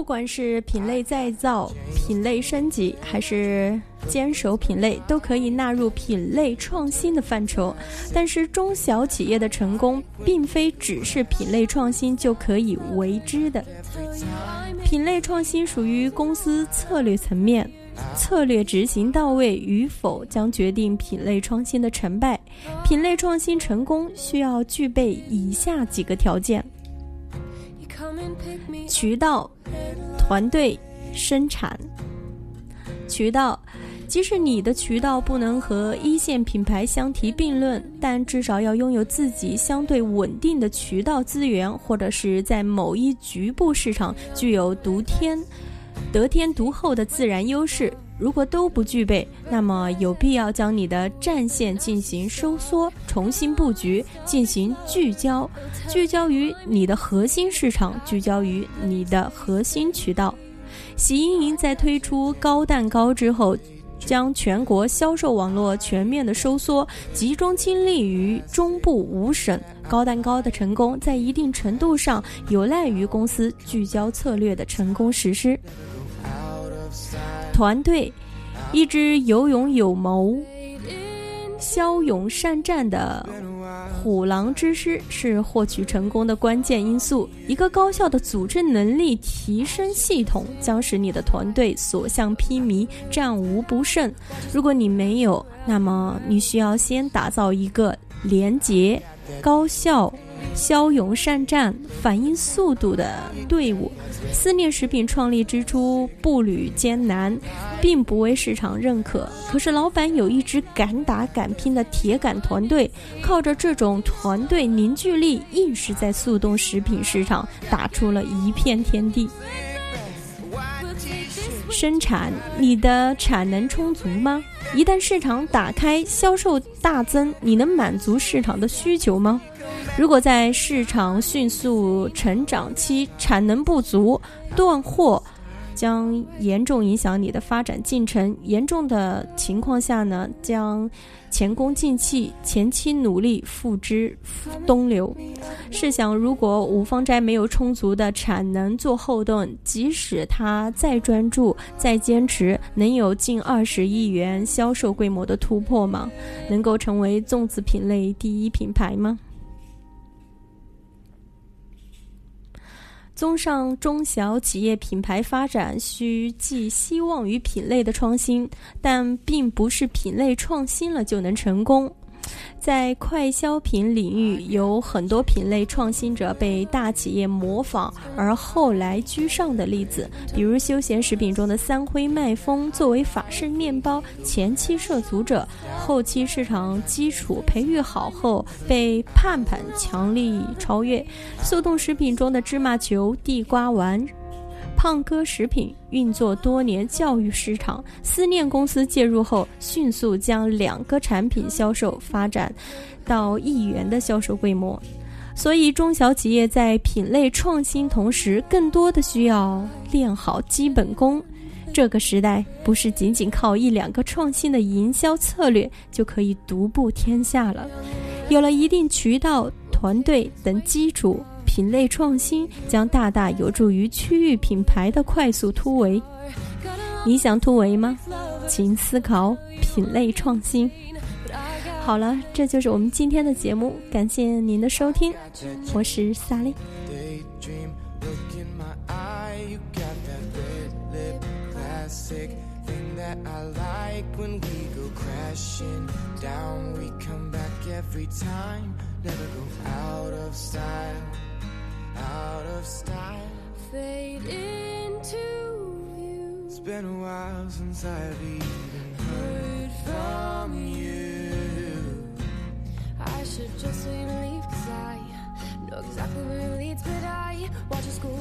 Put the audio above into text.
不管是品类再造、品类升级，还是坚守品类，都可以纳入品类创新的范畴。但是，中小企业的成功，并非只是品类创新就可以为之的。品类创新属于公司策略层面，策略执行到位与否，将决定品类创新的成败。品类创新成功需要具备以下几个条件。渠道、团队、生产。渠道，即使你的渠道不能和一线品牌相提并论，但至少要拥有自己相对稳定的渠道资源，或者是在某一局部市场具有独天、得天独厚的自然优势。如果都不具备，那么有必要将你的战线进行收缩，重新布局，进行聚焦，聚焦于你的核心市场，聚焦于你的核心渠道。喜盈盈在推出高蛋糕之后，将全国销售网络全面的收缩，集中精力于中部五省。高蛋糕的成功，在一定程度上有赖于公司聚焦策略的成功实施。团队，一支有勇有谋、骁勇善战的虎狼之师是获取成功的关键因素。一个高效的组织能力提升系统，将使你的团队所向披靡、战无不胜。如果你没有，那么你需要先打造一个廉洁、高效。骁勇善战、反应速度的队伍。思念食品创立之初步履艰难，并不为市场认可。可是老板有一支敢打敢拼的铁杆团队，靠着这种团队凝聚力，硬是在速冻食品市场打出了一片天地。生产，你的产能充足吗？一旦市场打开，销售大增，你能满足市场的需求吗？如果在市场迅速成长期产能不足、断货，将严重影响你的发展进程。严重的情况下呢，将前功尽弃，前期努力付之东流。试想，如果五芳斋没有充足的产能做后盾，即使他再专注、再坚持，能有近二十亿元销售规模的突破吗？能够成为粽子品类第一品牌吗？综上，中小企业品牌发展需寄希望于品类的创新，但并不是品类创新了就能成功。在快消品领域，有很多品类创新者被大企业模仿而后来居上的例子，比如休闲食品中的三辉麦风，作为法式面包前期涉足者，后期市场基础培育好后，被盼盼强力超越；速冻食品中的芝麻球、地瓜丸。胖哥食品运作多年，教育市场。思念公司介入后，迅速将两个产品销售发展到亿元的销售规模。所以，中小企业在品类创新同时，更多的需要练好基本功。这个时代不是仅仅靠一两个创新的营销策略就可以独步天下了。有了一定渠道、团队等基础。品类创新将大大有助于区域品牌的快速突围。你想突围吗？请思考品类创新。好了，这就是我们今天的节目，感谢您的收听，我是萨莉。out of style, out of style, fade into view. It's been a while since I've even heard from you. I should just leave, cause I know exactly where it leads, but I watch a school.